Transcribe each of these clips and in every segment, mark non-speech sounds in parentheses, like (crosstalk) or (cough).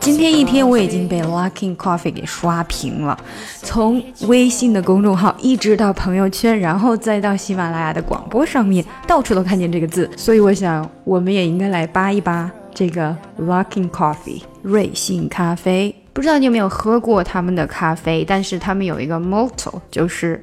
今天一天我已经被 Luckin Coffee 给刷屏了，从微信的公众号一直到朋友圈，然后再到喜马拉雅的广播上面，到处都看见这个字，所以我想我们也应该来扒一扒这个 Luckin Coffee 瑞幸咖啡。不知道你有没有喝过他们的咖啡，但是他们有一个 motto，就是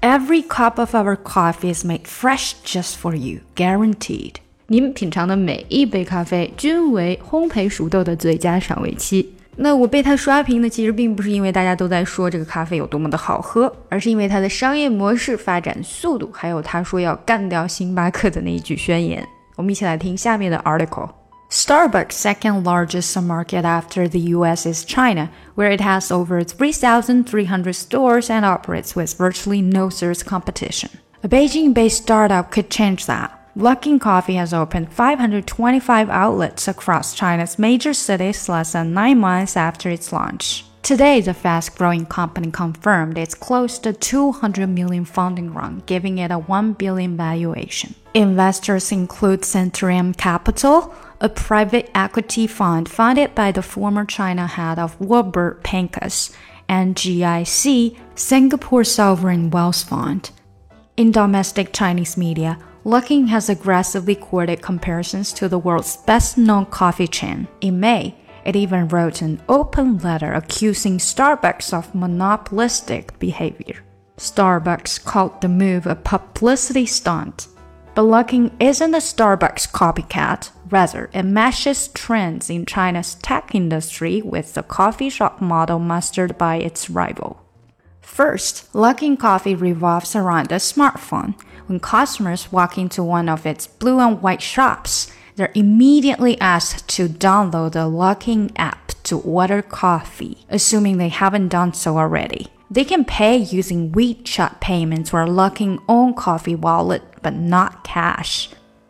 Every cup of our coffee is made fresh just for you, guaranteed。您品尝的每一杯咖啡均为烘焙熟豆的最佳赏味期。那我被他刷屏呢，其实并不是因为大家都在说这个咖啡有多么的好喝，而是因为它的商业模式发展速度，还有他说要干掉星巴克的那一句宣言。我们一起来听下面的 article。Starbucks' second largest market after the US is China, where it has over 3,300 stores and operates with virtually no serious competition. A Beijing based startup could change that. Luckin Coffee has opened 525 outlets across China's major cities less than nine months after its launch. Today, the fast growing company confirmed it's close to 200 million funding run, giving it a 1 billion valuation. Investors include Centurium Capital, a private equity fund funded by the former China head of Warburg Pincus, and GIC, Singapore Sovereign Wealth Fund. In domestic Chinese media, Luckin has aggressively courted comparisons to the world's best known coffee chain. In May, it even wrote an open letter accusing Starbucks of monopolistic behavior. Starbucks called the move a publicity stunt. But Luckin isn't a Starbucks copycat, rather, it matches trends in China's tech industry with the coffee shop model mastered by its rival. First, Luckin Coffee revolves around a smartphone. When customers walk into one of its blue and white shops, they're immediately asked to download the Luckin app to order coffee, assuming they haven't done so already. They can pay using WeChat payments or Luckin own coffee wallet, but not cash.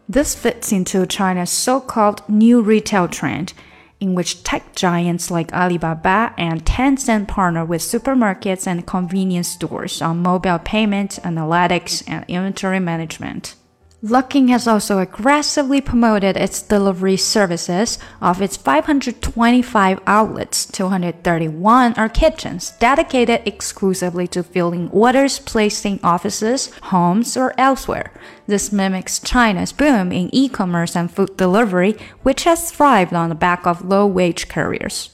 This fits into China's so-called new retail trend in which tech giants like Alibaba and Tencent partner with supermarkets and convenience stores on mobile payment, analytics, and inventory management. Luckin has also aggressively promoted its delivery services. Of its 525 outlets, 231 are kitchens dedicated exclusively to filling orders placed in offices, homes, or elsewhere. This mimics China's boom in e commerce and food delivery, which has thrived on the back of low wage careers.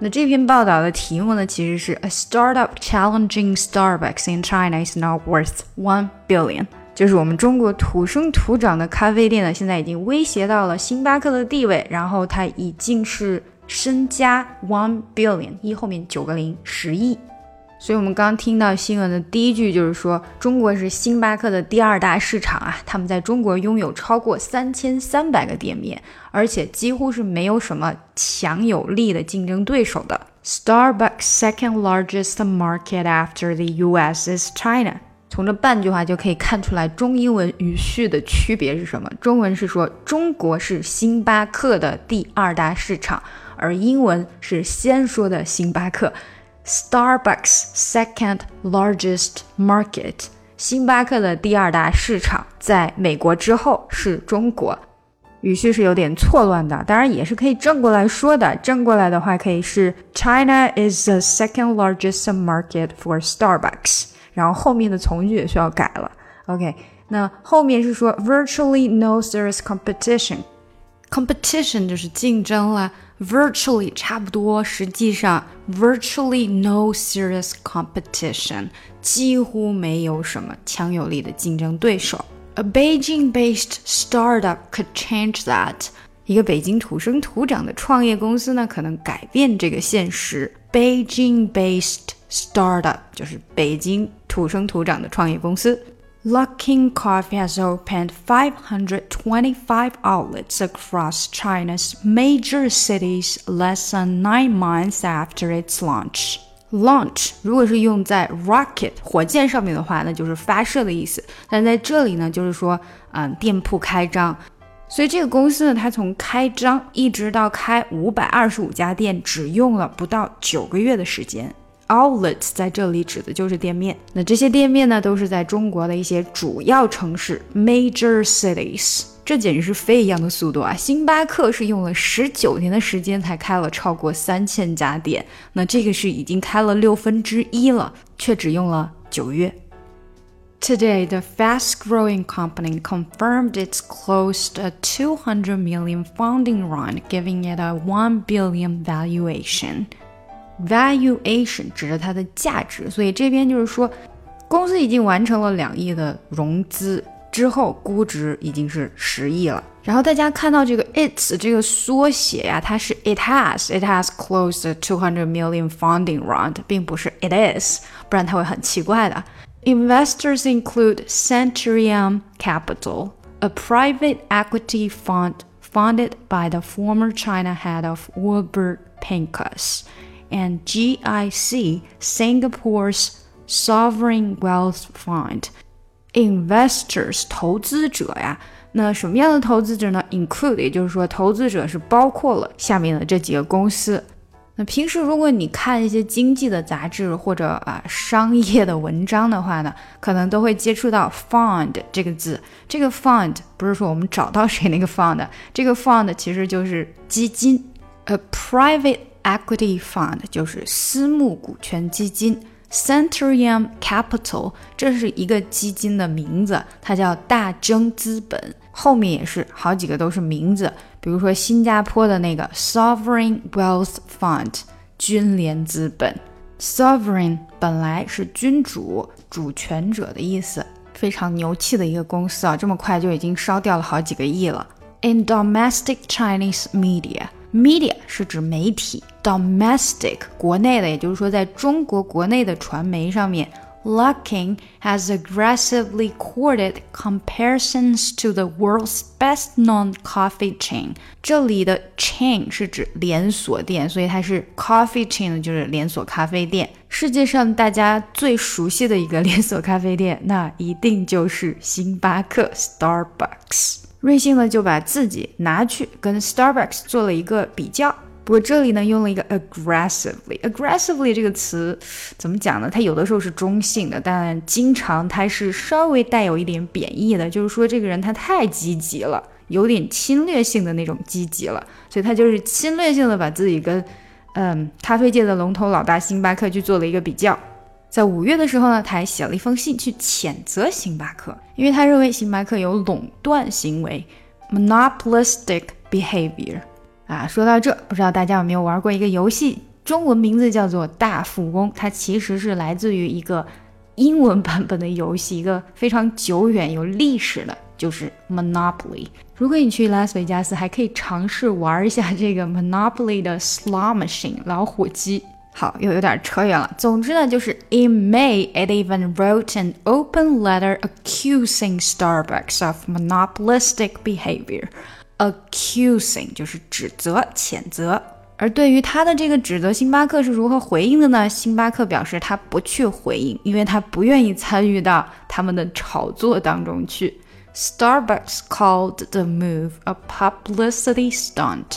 那这篇报道的题目呢，其实是 A startup challenging Starbucks in China is now worth one billion。 就是我们中国土生土长的咖啡店呢，现在已经威胁到了星巴克的地位，然后它已经是身家 one billion，一后面九个零，十亿。所以，我们刚听到新闻的第一句就是说，中国是星巴克的第二大市场啊，他们在中国拥有超过三千三百个店面，而且几乎是没有什么强有力的竞争对手的。Starbucks' second largest market after the U.S. is China. 从这半句话就可以看出来中英文语序的区别是什么。中文是说中国是星巴克的第二大市场，而英文是先说的星巴克，Starbucks second largest market，星巴克的第二大市场在美国之后是中国。语序是有点错乱的，当然也是可以正过来说的。正过来的话可以是 China is the second largest market for Starbucks。然后后面的从句也需要改了。OK，那后面是说 virtually no serious competition。competition 就是竞争了，virtually 差不多，实际上 virtually no serious competition，几乎没有什么强有力的竞争对手。A Beijing-based startup could change that。一个北京土生土长的创业公司呢，可能改变这个现实。Beijing-based startup 就是北京土生土长的创业公司。Luckin Coffee has opened 525 outlets across China's major cities less than nine months after its launch. Launch 如果是用在 rocket 火箭上面的话，那就是发射的意思。但在这里呢，就是说，嗯，店铺开张。所以这个公司呢，它从开张一直到开五百二十五家店，只用了不到九个月的时间。Outlets 在这里指的就是店面。那这些店面呢，都是在中国的一些主要城市 （major cities）。 这简直是飞一样的速度啊！星巴克是用了十九年的时间才开了超过三千家店，那这个是已经开了六分之一了，却只用了九月。Today, the fast-growing company confirmed it's closed a 200 million funding round, giving it a 1 billion valuation. Valuation 指着它的价值，所以这边就是说，公司已经完成了两亿的融资之后，估值已经是十亿了。然后大家看到这个 its 这个缩写呀，它是 it has it has closed a 200 million funding round，并不是 it is，不然它会很奇怪的。Investors include Centurium Capital, a private equity fund funded by the former China head of Wilbur Pincus, And GIC, Singapore's sovereign wealth fund. Investors 投资者呀，那什么样的投资者呢？Include，也就是说，投资者是包括了下面的这几个公司。那平时如果你看一些经济的杂志或者啊商业的文章的话呢，可能都会接触到 fund 这个字。这个 fund 不是说我们找到谁那个 fund，这个 fund 其实就是基金。A private equity fund 就是私募股权基金。Centurium Capital 这是一个基金的名字，它叫大增资本。后面也是好几个都是名字。比如说新加坡的那个 Sovereign Wealth Fund 君联资本，Sovereign 本来是君主、主权者的意思，非常牛气的一个公司啊，这么快就已经烧掉了好几个亿了。In domestic Chinese media Media 是指媒体，domestic 国内的，也就是说在中国国内的传媒上面。Luckin has aggressively courted comparisons to the world's best-known coffee chain。这里的 chain 是指连锁店，所以它是 coffee chain 就是连锁咖啡店。世界上大家最熟悉的一个连锁咖啡店，那一定就是星巴克 （Starbucks）。瑞幸呢就把自己拿去跟 Starbucks 做了一个比较。不过这里呢用了一个 aggressively，aggressively 这个词怎么讲呢？它有的时候是中性的，但经常它是稍微带有一点贬义的，就是说这个人他太积极了，有点侵略性的那种积极了，所以他就是侵略性的把自己跟嗯咖啡界的龙头老大星巴克去做了一个比较。在五月的时候呢，他还写了一封信去谴责星巴克，因为他认为星巴克有垄断行为，monopolistic behavior。啊，说到这，不知道大家有没有玩过一个游戏，中文名字叫做《大富翁》，它其实是来自于一个英文版本的游戏，一个非常久远有历史的，就是 Monopoly。如果你去拉斯维加斯，还可以尝试玩一下这个 Monopoly 的 Slot Machine 老虎机。好，又有点扯远了。总之呢，就是 In May, it even wrote an open letter accusing Starbucks of monopolistic behavior. Accusing 就是指责、谴责，而对于他的这个指责，星巴克是如何回应的呢？星巴克表示他不去回应，因为他不愿意参与到他们的炒作当中去。Starbucks called the move a publicity stunt.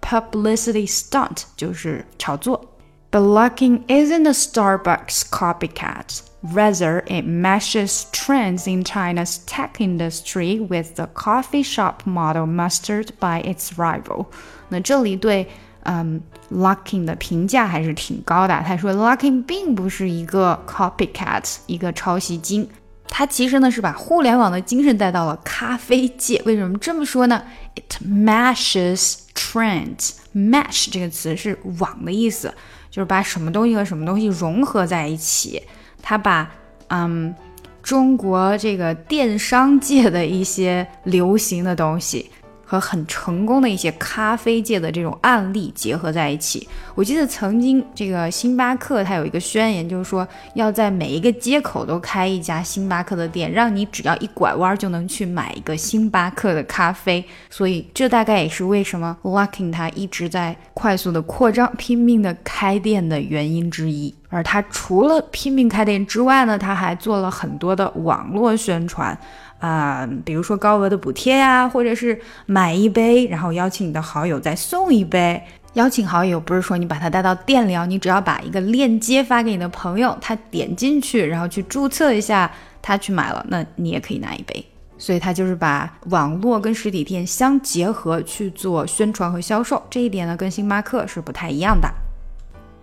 Publicity stunt 就是炒作。 But Luckin isn't a Starbucks copycat. Rather, it meshes trends in China's tech industry with the coffee shop model mastered by its rival。那这里对嗯 Luckin 的评价还是挺高的。他说 Luckin 并不是一个 copycat，一个抄袭精。他其实呢是把互联网的精神带到了咖啡界。为什么这么说呢？It meshes trends。Mesh 这个词是网的意思， 就是把什么东西和什么东西融合在一起。他把嗯中国这个电商界的一些流行的东西和很成功的一些咖啡界的这种案例结合在一起。我记得曾经这个星巴克它有一个宣言，就是说要在每一个街口都开一家星巴克的店，让你只要一拐弯就能去买一个星巴克的咖啡。所以这大概也是为什么 Luckin 它一直在快速的扩张、拼命的开店的原因之一。而他除了拼命开店之外呢，他还做了很多的网络宣传，啊，比如说高额的补贴呀，或者是买一杯，然后邀请你的好友再送一杯。邀请好友不是说你把他带到店里，你只要把一个链接发给你的朋友，他点进去，然后去注册一下，他去买了，那你也可以拿一杯。所以它就是把网络跟实体店相结合去做宣传和销售，这一点呢跟星巴克是不太一样的。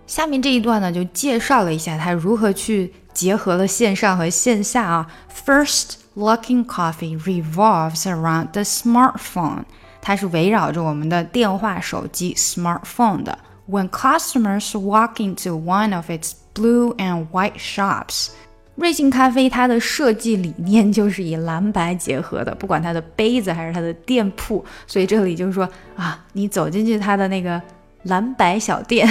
下面这一段呢就介绍了一下它如何去结合了线上和线下啊。First, Luckin Coffee revolves around the smartphone，它是围绕着我们的电话手机 smartphone 的。When customers walk into one of its blue and white shops。瑞幸咖啡它的设计理念就是以蓝白结合的，不管它的杯子还是它的店铺，所以这里就是说啊，你走进去它的那个蓝白小店，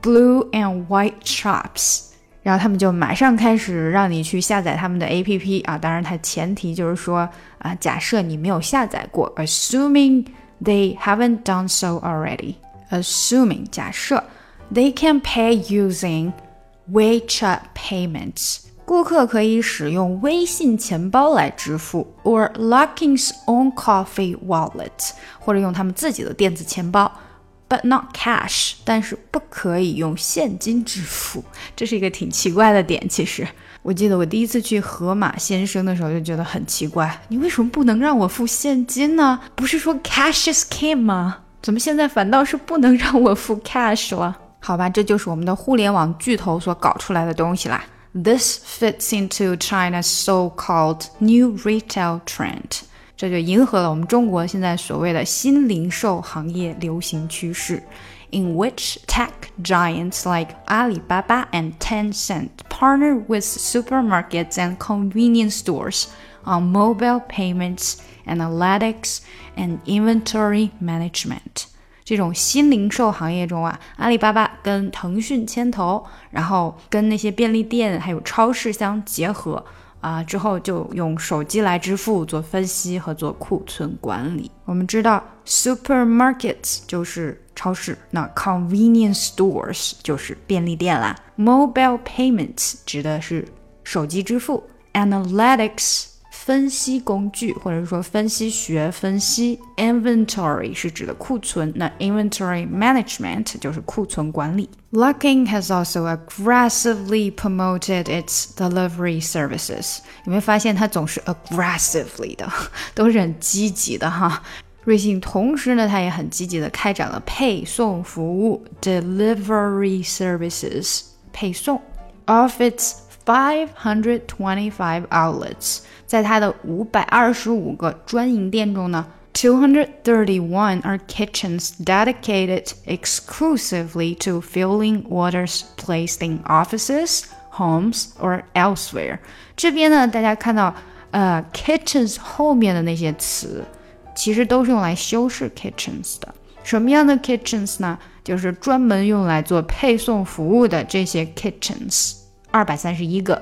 blue (laughs) and white shops， 然后他们就马上开始让你去下载他们的 APP 啊，当然它前提就是说啊，假设你没有下载过，assuming they haven't done so already，assuming 假设 they can pay using WeChat payments，顾客可以使用微信钱包来支付，or Luckin's own coffee wallet，或者用他们自己的电子钱包 ，but not cash，但是不可以用现金支付，这是一个挺奇怪的点。其实，我记得我第一次去盒马先生的时候就觉得很奇怪，你为什么不能让我付现金呢？不是说 cash is king 吗？怎么现在反倒是不能让我付 cash 了？好吧，这就是我们的互联网巨头所搞出来的东西啦。This fits into China's so-called new retail trend，这就迎合了我们中国现在所谓的新零售行业流行趋势。In which tech giants like Alibaba and Tencent partner with supermarkets and convenience stores on mobile payments, analytics, and inventory management. 这种新零售行业中啊，阿里巴巴跟腾讯牵头，然后跟那些便利店还有超市相结合 啊，之后就用手机来支付、做分析和做库存管理。我们知道，supermarkets 就是超市，那 convenience stores 就是便利店啦。Mobile payments 指的是手机支付，analytics。分析工具，或者说分析学分析，inventory 是指的库存，那 inventory management 就是库存管理。Luckin has also aggressively promoted its delivery services。有没有发现它总是 aggressively 的，都是很积极的哈？瑞幸同时呢，它也很积极的开展了配送服务 (laughs) delivery services 配送 of its five hundred twenty-five outlets。在它的五百二十五个专营店中呢，two hundred thirty-one are kitchens dedicated exclusively to filling orders placed in offices, homes or elsewhere。这边呢，大家看到，呃，kitchens 后面的那些词，其实都是用来修饰 kitchens 的。什么样的 kitchens 呢？就是专门用来做配送服务的这些 kitchens， 二百三十一个。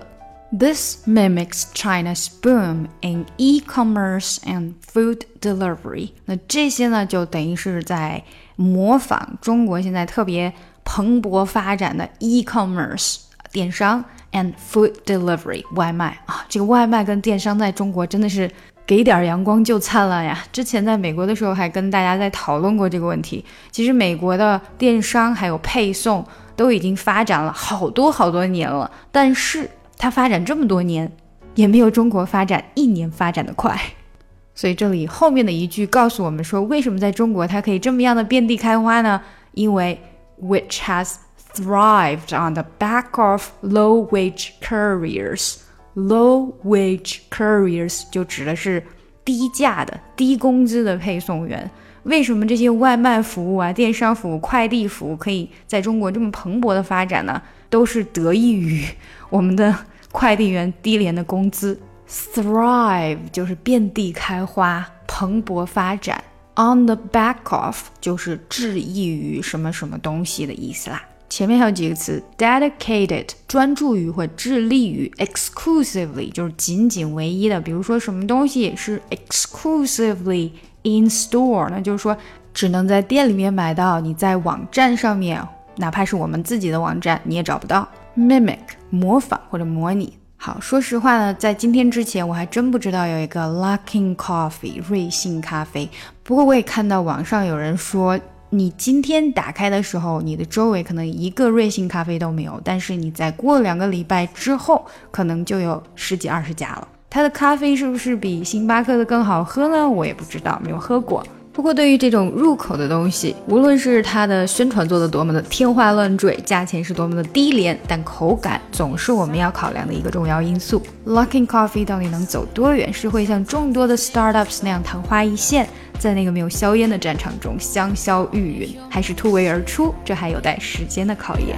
This mimics China's boom in e-commerce and food delivery。那这些呢，就等于是在模仿中国现在特别蓬勃发展的 e-commerce 电商 and food delivery 外卖啊。这个外卖跟电商在中国真的是给点阳光就灿烂呀。之前在美国的时候还跟大家在讨论过这个问题。其实美国的电商还有配送都已经发展了好多好多年了，但是。它发展这么多年，也没有中国发展一年发展的快。(laughs) 所以这里后面的一句告诉我们说，为什么在中国它可以这么样的遍地开花呢？因为 which has thrived on the back of low wage couriers。low wage couriers 就指的是低价的、低工资的配送员。为什么这些外卖服务啊、电商服务、快递服务可以在中国这么蓬勃的发展呢？都是得益于 (laughs) 我们的快递员低廉的工资。Thrive 就是遍地开花、蓬勃发展。On the back of 就是致益于什么什么东西的意思啦。前面还有几个词：dedicated 专注于或致力于；exclusively 就是仅仅唯一的。比如说什么东西是 exclusively in store，那就是说只能在店里面买到，你在网站上面。哪怕是我们自己的网站，你也找不到。Mimic 模仿或者模拟。好，说实话呢，在今天之前，我还真不知道有一个 Luckin Coffee 瑞幸咖啡。不过我也看到网上有人说，你今天打开的时候，你的周围可能一个瑞幸咖啡都没有，但是你在过两个礼拜之后，可能就有十几二十家了。它的咖啡是不是比星巴克的更好喝呢？我也不知道，没有喝过。不过对于这种入口的东西，无论是它的宣传做的多么的天花乱坠，价钱是多么的低廉，但口感总是我们要考量的一个重要因素。lucking Coffee 到底能走多远？是会像众多的 startups 那样昙花一现，在那个没有硝烟的战场中香消玉殒，还是突围而出？这还有待时间的考验。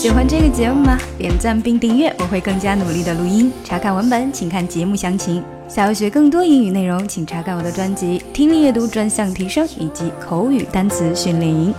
喜欢这个节目吗？点赞并订阅，我会更加努力的录音。查看文本，请看节目详情。想要学更多英语内容，请查看我的专辑《听力阅读专项提升》以及口语单词训练营。